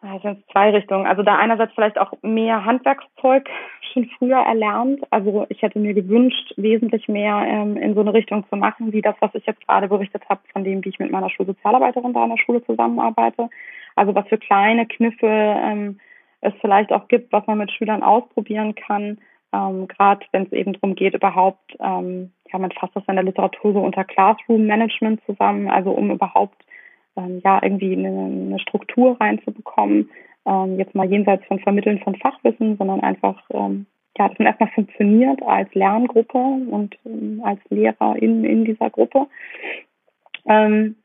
Also zwei Richtungen. Also da einerseits vielleicht auch mehr Handwerkszeug schon früher erlernt. Also ich hätte mir gewünscht, wesentlich mehr ähm, in so eine Richtung zu machen, wie das, was ich jetzt gerade berichtet habe, von dem, wie ich mit meiner Schulsozialarbeiterin da in der Schule zusammenarbeite. Also was für kleine Kniffe ähm, es vielleicht auch gibt, was man mit Schülern ausprobieren kann, ähm, gerade wenn es eben darum geht, überhaupt, ähm, ja, man fasst das in der Literatur so unter Classroom Management zusammen, also um überhaupt ähm, ja irgendwie eine, eine Struktur reinzubekommen, ähm, jetzt mal jenseits von Vermitteln von Fachwissen, sondern einfach, ähm, ja, dass man erstmal funktioniert als Lerngruppe und ähm, als Lehrer in, in dieser Gruppe. Ähm,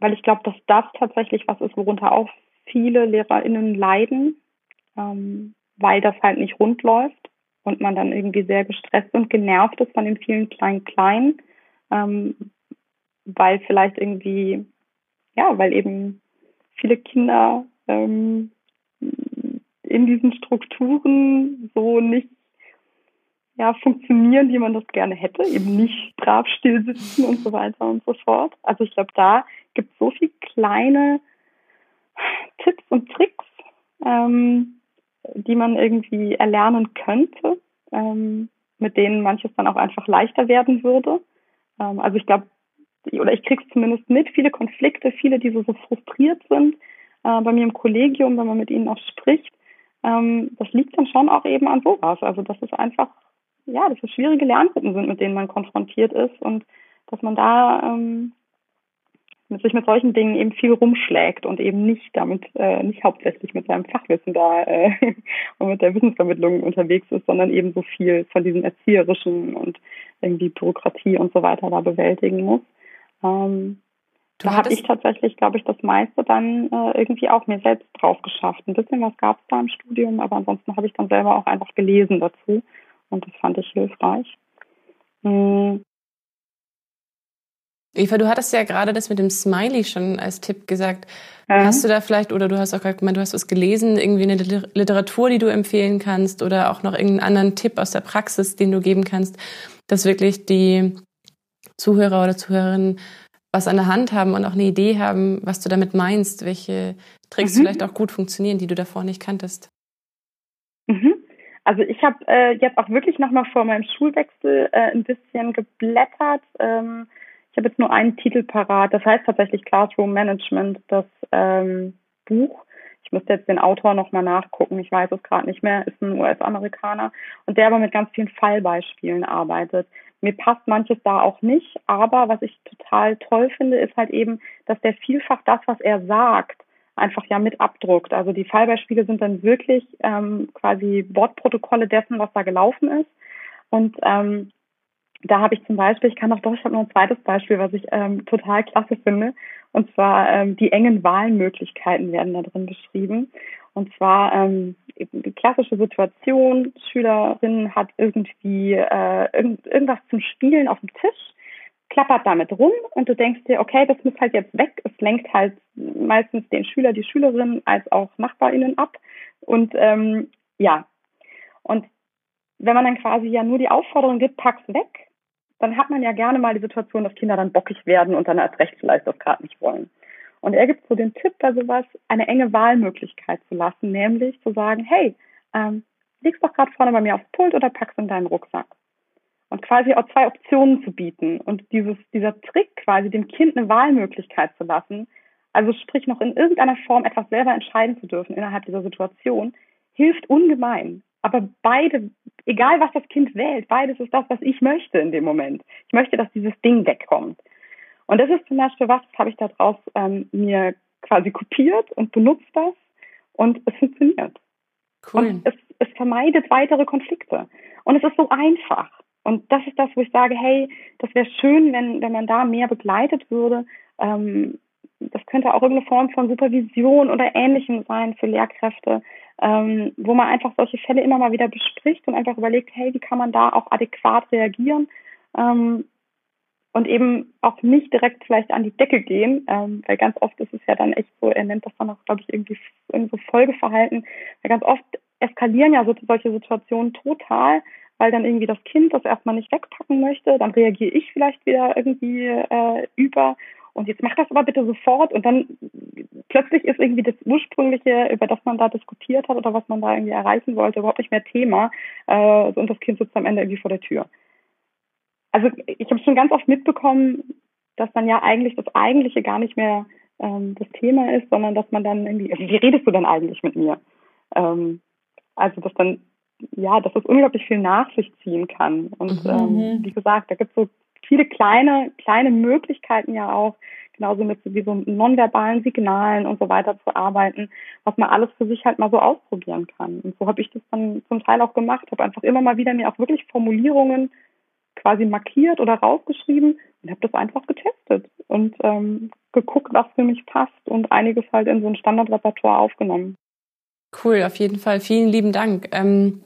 weil ich glaube, dass das tatsächlich was ist, worunter auch viele LehrerInnen leiden, ähm, weil das halt nicht rund läuft und man dann irgendwie sehr gestresst und genervt ist von den vielen kleinen Kleinen ähm, weil vielleicht irgendwie, ja, weil eben viele Kinder ähm, in diesen Strukturen so nicht ja, funktionieren, wie man das gerne hätte, eben nicht brav still sitzen und so weiter und so fort. Also ich glaube, da gibt es so viele kleine Tipps und Tricks, ähm, die man irgendwie erlernen könnte, ähm, mit denen manches dann auch einfach leichter werden würde. Ähm, also ich glaube, oder ich kriege es zumindest mit, viele Konflikte, viele, die so, so frustriert sind äh, bei mir im Kollegium, wenn man mit ihnen auch spricht. Ähm, das liegt dann schon auch eben an sowas. Also dass es einfach, ja, dass es schwierige Lerngruppen sind, mit denen man konfrontiert ist und dass man da ähm, mit sich mit solchen Dingen eben viel rumschlägt und eben nicht damit, äh, nicht hauptsächlich mit seinem Fachwissen da äh, und mit der Wissensvermittlung unterwegs ist, sondern eben so viel von diesem Erzieherischen und irgendwie Bürokratie und so weiter da bewältigen muss. Ähm, da habe ich tatsächlich, glaube ich, das meiste dann äh, irgendwie auch mir selbst drauf geschafft. Ein bisschen was gab es da im Studium, aber ansonsten habe ich dann selber auch einfach gelesen dazu und das fand ich hilfreich. Mhm. Eva, du hattest ja gerade das mit dem Smiley schon als Tipp gesagt. Ja. Hast du da vielleicht, oder du hast auch gerade gemeint, du hast was gelesen, irgendwie eine Literatur, die du empfehlen kannst oder auch noch irgendeinen anderen Tipp aus der Praxis, den du geben kannst, dass wirklich die Zuhörer oder Zuhörerinnen was an der Hand haben und auch eine Idee haben, was du damit meinst, welche Tricks mhm. vielleicht auch gut funktionieren, die du davor nicht kanntest. Mhm. Also ich habe äh, jetzt auch wirklich nochmal vor meinem Schulwechsel äh, ein bisschen geblättert. Ähm, ich habe jetzt nur einen Titel parat. Das heißt tatsächlich Classroom Management, das ähm, Buch. Ich müsste jetzt den Autor nochmal nachgucken. Ich weiß es gerade nicht mehr. Ist ein US-Amerikaner und der aber mit ganz vielen Fallbeispielen arbeitet. Mir passt manches da auch nicht, aber was ich total toll finde, ist halt eben, dass der vielfach das, was er sagt, einfach ja mit abdruckt. Also die Fallbeispiele sind dann wirklich ähm, quasi Wortprotokolle dessen, was da gelaufen ist. Und ähm, da habe ich zum Beispiel, ich kann auch doch, ich habe noch ein zweites Beispiel, was ich ähm, total klasse finde. Und zwar ähm, die engen Wahlmöglichkeiten werden da drin beschrieben. Und zwar ähm, die klassische Situation, Schülerin hat irgendwie äh, irgend, irgendwas zum Spielen auf dem Tisch, klappert damit rum und du denkst dir, okay, das muss halt jetzt weg. Es lenkt halt meistens den Schüler, die Schülerin als auch NachbarInnen ab. Und ähm, ja, und wenn man dann quasi ja nur die Aufforderung gibt, pack's weg, dann hat man ja gerne mal die Situation, dass Kinder dann bockig werden und dann als recht das gerade nicht wollen. Und er gibt so den Tipp bei sowas, eine enge Wahlmöglichkeit zu lassen, nämlich zu sagen, hey, ähm, liegst doch gerade vorne bei mir aufs Pult oder packst in deinen Rucksack. Und quasi auch zwei Optionen zu bieten und dieses, dieser Trick quasi dem Kind eine Wahlmöglichkeit zu lassen, also sprich noch in irgendeiner Form etwas selber entscheiden zu dürfen innerhalb dieser Situation, hilft ungemein. Aber beide, egal was das Kind wählt, beides ist das, was ich möchte in dem Moment. Ich möchte, dass dieses Ding wegkommt. Und das ist zum Beispiel was, das habe ich daraus ähm, mir quasi kopiert und benutzt das und es funktioniert. Cool. Und es, es vermeidet weitere Konflikte. Und es ist so einfach. Und das ist das, wo ich sage, hey, das wäre schön, wenn, wenn man da mehr begleitet würde. Ähm, das könnte auch irgendeine Form von Supervision oder Ähnlichem sein für Lehrkräfte, ähm, wo man einfach solche Fälle immer mal wieder bespricht und einfach überlegt, hey, wie kann man da auch adäquat reagieren ähm, und eben auch nicht direkt vielleicht an die Decke gehen, ähm, weil ganz oft ist es ja dann echt so, er nennt das dann auch, glaube ich, irgendwie so Folgeverhalten, weil ganz oft eskalieren ja so, solche Situationen total, weil dann irgendwie das Kind das erstmal nicht wegpacken möchte, dann reagiere ich vielleicht wieder irgendwie äh, über und jetzt mach das aber bitte sofort und dann plötzlich ist irgendwie das ursprüngliche, über das man da diskutiert hat oder was man da irgendwie erreichen wollte, überhaupt nicht mehr Thema äh, und das Kind sitzt am Ende irgendwie vor der Tür. Also ich habe schon ganz oft mitbekommen, dass dann ja eigentlich das Eigentliche gar nicht mehr ähm, das Thema ist, sondern dass man dann irgendwie, also wie redest du denn eigentlich mit mir? Ähm, also dass dann, ja, dass das unglaublich viel nach sich ziehen kann. Und mhm. ähm, wie gesagt, da gibt es so viele kleine, kleine Möglichkeiten ja auch, genauso mit so wie so nonverbalen Signalen und so weiter zu arbeiten, was man alles für sich halt mal so ausprobieren kann. Und so habe ich das dann zum Teil auch gemacht, habe einfach immer mal wieder mir auch wirklich Formulierungen quasi markiert oder rausgeschrieben und habe das einfach getestet und ähm, geguckt, was für mich passt und einiges halt in so ein Standardrepertoire aufgenommen. Cool, auf jeden Fall. Vielen lieben Dank. Ähm,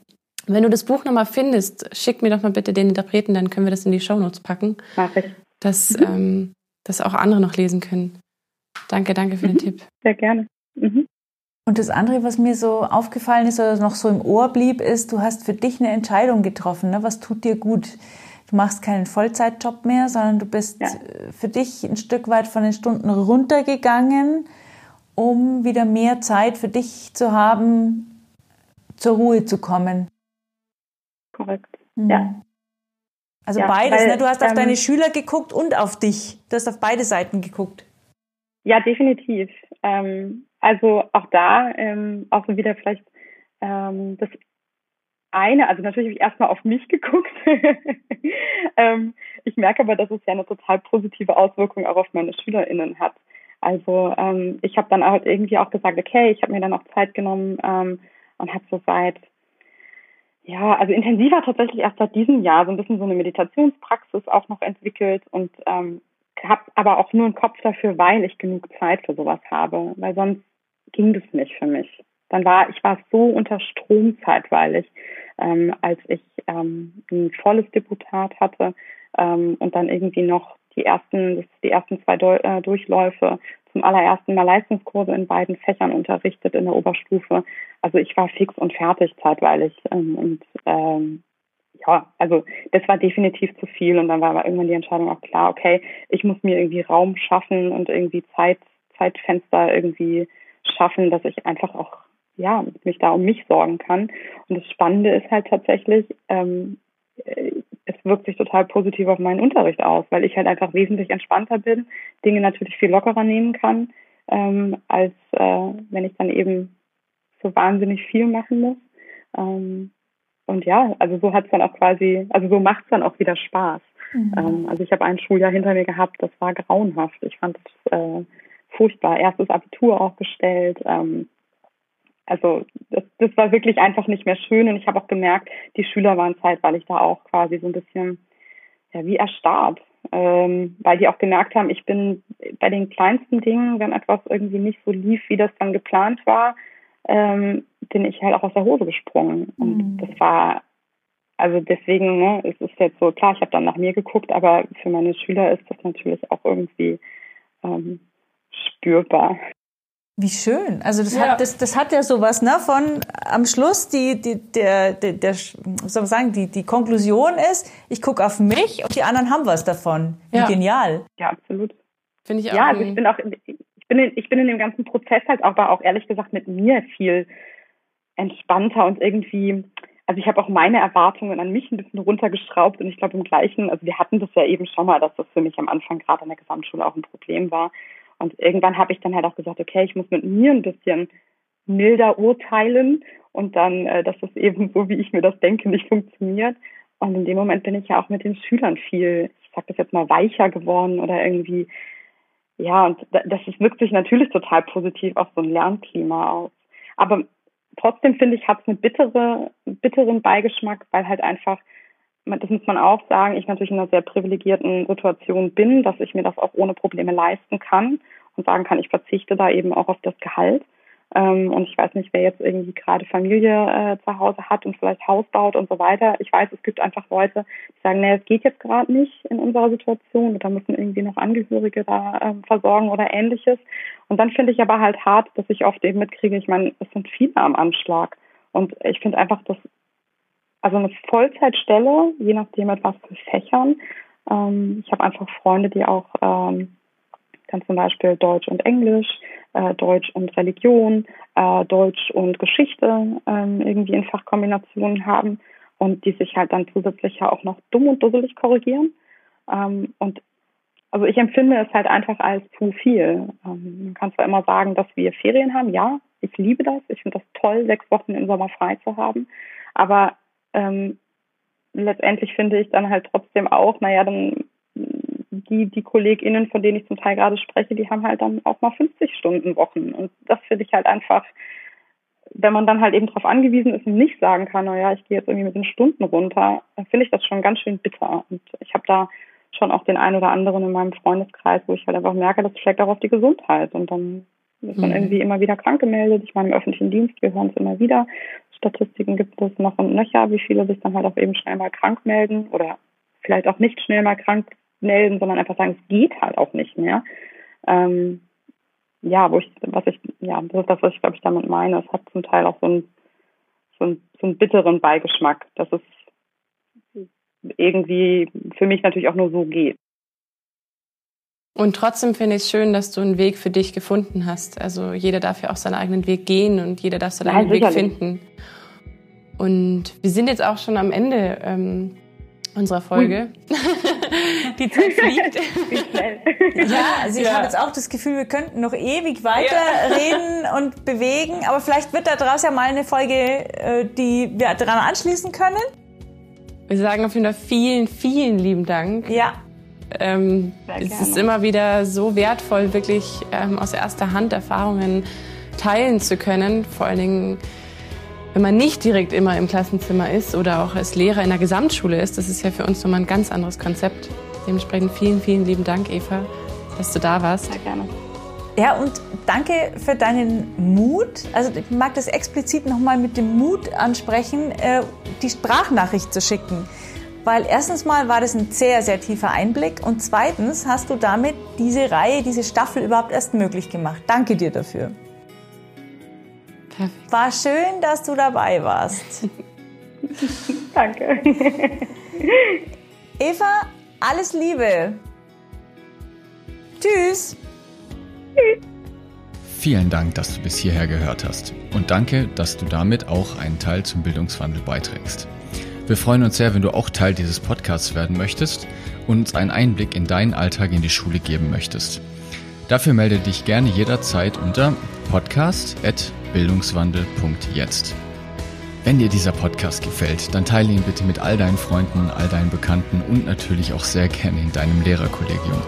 wenn du das Buch nochmal findest, schick mir doch mal bitte den Interpreten, dann können wir das in die Shownotes packen. Mach ich. Dass, mhm. ähm, dass auch andere noch lesen können. Danke, danke für mhm. den Tipp. Sehr gerne. Mhm. Und das andere, was mir so aufgefallen ist oder noch so im Ohr blieb, ist, du hast für dich eine Entscheidung getroffen. Ne? Was tut dir gut? Du machst keinen Vollzeitjob mehr, sondern du bist ja. für dich ein Stück weit von den Stunden runtergegangen, um wieder mehr Zeit für dich zu haben, zur Ruhe zu kommen. Korrekt. Mhm. Ja. Also ja, beides, weil, ne? Du hast auf ähm, deine Schüler geguckt und auf dich. Du hast auf beide Seiten geguckt. Ja, definitiv. Ähm, also auch da, ähm, auch so wieder vielleicht ähm, das eine, also natürlich habe ich erstmal auf mich geguckt. ähm, ich merke aber, dass es ja eine total positive Auswirkung auch auf meine SchülerInnen hat. Also ähm, ich habe dann halt irgendwie auch gesagt, okay, ich habe mir dann auch Zeit genommen und habe so seit ja, also intensiver tatsächlich erst seit diesem Jahr so ein bisschen so eine Meditationspraxis auch noch entwickelt und ähm, habe aber auch nur einen Kopf dafür, weil ich genug Zeit für sowas habe, weil sonst ging das nicht für mich. Dann war ich war so unter Strom zeitweilig, ähm, als ich ähm, ein volles Deputat hatte ähm, und dann irgendwie noch die ersten die ersten zwei Deu äh, Durchläufe zum allerersten Mal Leistungskurse in beiden Fächern unterrichtet in der Oberstufe. Also ich war fix und fertig zeitweilig. Ähm, und ähm, ja, also das war definitiv zu viel. Und dann war aber irgendwann die Entscheidung auch klar, okay, ich muss mir irgendwie Raum schaffen und irgendwie Zeit, Zeitfenster irgendwie schaffen, dass ich einfach auch ja, mich da um mich sorgen kann. Und das Spannende ist halt tatsächlich, ähm, es wirkt sich total positiv auf meinen Unterricht aus, weil ich halt einfach wesentlich entspannter bin, Dinge natürlich viel lockerer nehmen kann, ähm, als äh, wenn ich dann eben so wahnsinnig viel machen muss. Ähm, und ja, also so hat es dann auch quasi, also so macht es dann auch wieder Spaß. Mhm. Ähm, also ich habe ein Schuljahr hinter mir gehabt, das war grauenhaft. Ich fand es äh, furchtbar. Erstes Abitur auch gestellt. Ähm, also das, das war wirklich einfach nicht mehr schön und ich habe auch gemerkt, die Schüler waren zeitweilig da auch quasi so ein bisschen ja, wie erstarrt, ähm, weil die auch gemerkt haben, ich bin bei den kleinsten Dingen, wenn etwas irgendwie nicht so lief, wie das dann geplant war, ähm, bin ich halt auch aus der Hose gesprungen. Und mhm. das war, also deswegen, ne, es ist jetzt so, klar, ich habe dann nach mir geguckt, aber für meine Schüler ist das natürlich auch irgendwie ähm, spürbar. Wie schön. Also das ja. hat das, das hat ja sowas, ne? Von am Schluss die die der der, der soll man sagen die die Konklusion ist, ich gucke auf mich und die anderen haben was davon. Wie ja. genial. Ja, absolut. Finde ich auch. Ja, also ich bin auch ich bin in, ich bin in dem ganzen Prozess halt aber auch ehrlich gesagt mit mir viel entspannter und irgendwie also ich habe auch meine Erwartungen an mich ein bisschen runtergeschraubt und ich glaube im gleichen, also wir hatten das ja eben schon mal, dass das für mich am Anfang gerade in der Gesamtschule auch ein Problem war und irgendwann habe ich dann halt auch gesagt, okay, ich muss mit mir ein bisschen milder urteilen und dann, äh, dass das eben so, wie ich mir das denke, nicht funktioniert. Und in dem Moment bin ich ja auch mit den Schülern viel, ich sag das jetzt mal, weicher geworden oder irgendwie, ja, und das wirkt sich natürlich total positiv auf so ein Lernklima aus. Aber trotzdem finde ich, hat es einen bittere, bitteren Beigeschmack, weil halt einfach das muss man auch sagen, ich natürlich in einer sehr privilegierten Situation bin, dass ich mir das auch ohne Probleme leisten kann und sagen kann, ich verzichte da eben auch auf das Gehalt. Ähm, und ich weiß nicht, wer jetzt irgendwie gerade Familie äh, zu Hause hat und vielleicht Haus baut und so weiter. Ich weiß, es gibt einfach Leute, die sagen, nee, es geht jetzt gerade nicht in unserer Situation da müssen irgendwie noch Angehörige da ähm, versorgen oder ähnliches. Und dann finde ich aber halt hart, dass ich oft eben mitkriege, ich meine, es sind viele am Anschlag. Und ich finde einfach, dass also eine Vollzeitstelle, je nachdem etwas für Fächern. Ähm, ich habe einfach Freunde, die auch ähm, dann zum Beispiel Deutsch und Englisch, äh, Deutsch und Religion, äh, Deutsch und Geschichte ähm, irgendwie in Fachkombinationen haben und die sich halt dann zusätzlich ja auch noch dumm und dusselig korrigieren. Ähm, und also ich empfinde es halt einfach als zu viel. Ähm, man kann zwar immer sagen, dass wir Ferien haben, ja, ich liebe das, ich finde das toll, sechs Wochen im Sommer frei zu haben, aber ähm, letztendlich finde ich dann halt trotzdem auch, naja, dann die, die KollegInnen, von denen ich zum Teil gerade spreche, die haben halt dann auch mal 50 Stunden Wochen. Und das finde ich halt einfach, wenn man dann halt eben darauf angewiesen ist und nicht sagen kann, naja, ich gehe jetzt irgendwie mit den Stunden runter, dann finde ich das schon ganz schön bitter. Und ich habe da schon auch den einen oder anderen in meinem Freundeskreis, wo ich halt einfach merke, das schlägt auch auf die Gesundheit. Und dann ist man mhm. irgendwie immer wieder krank gemeldet. Ich meine, im öffentlichen Dienst, wir hören es immer wieder. Statistiken gibt es noch und nöcher, wie viele sich dann halt auch eben schnell mal krank melden oder vielleicht auch nicht schnell mal krank melden, sondern einfach sagen, es geht halt auch nicht mehr. Ähm, ja, wo ich, was ich, ja, das ist das, was ich glaube ich damit meine. Es hat zum Teil auch so einen, so einen, so einen bitteren Beigeschmack, dass es irgendwie für mich natürlich auch nur so geht. Und trotzdem finde ich es schön, dass du einen Weg für dich gefunden hast. Also jeder darf ja auch seinen eigenen Weg gehen und jeder darf seinen eigenen Weg finden. Und wir sind jetzt auch schon am Ende ähm, unserer Folge. Die Zeit fliegt. Wie schnell. Ja, also ich ja. habe jetzt auch das Gefühl, wir könnten noch ewig weiter ja. reden und bewegen, aber vielleicht wird da draus ja mal eine Folge, äh, die wir daran anschließen können. Wir sagen auf jeden Fall vielen, vielen lieben Dank. Ja. Ähm, es ist immer wieder so wertvoll, wirklich ähm, aus erster Hand Erfahrungen teilen zu können. Vor allen Dingen wenn man nicht direkt immer im Klassenzimmer ist oder auch als Lehrer in der Gesamtschule ist, das ist ja für uns nochmal ein ganz anderes Konzept. Dementsprechend vielen, vielen lieben Dank, Eva, dass du da warst. Sehr gerne. Ja, und danke für deinen Mut. Also ich mag das explizit nochmal mit dem Mut ansprechen, äh, die Sprachnachricht zu schicken. Weil erstens mal war das ein sehr, sehr tiefer Einblick und zweitens hast du damit diese Reihe, diese Staffel überhaupt erst möglich gemacht. Danke dir dafür. Perfekt. War schön, dass du dabei warst. Danke. Eva, alles Liebe. Tschüss. Vielen Dank, dass du bis hierher gehört hast. Und danke, dass du damit auch einen Teil zum Bildungswandel beiträgst. Wir freuen uns sehr, wenn du auch Teil dieses Podcasts werden möchtest und uns einen Einblick in deinen Alltag in die Schule geben möchtest. Dafür melde dich gerne jederzeit unter podcast.bildungswandel.jetzt. Wenn dir dieser Podcast gefällt, dann teile ihn bitte mit all deinen Freunden, all deinen Bekannten und natürlich auch sehr gerne in deinem Lehrerkollegium.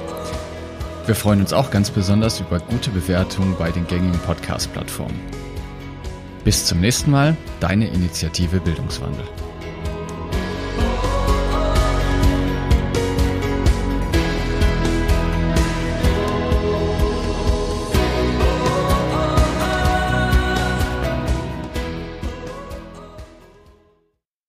Wir freuen uns auch ganz besonders über gute Bewertungen bei den gängigen Podcast-Plattformen. Bis zum nächsten Mal, deine Initiative Bildungswandel.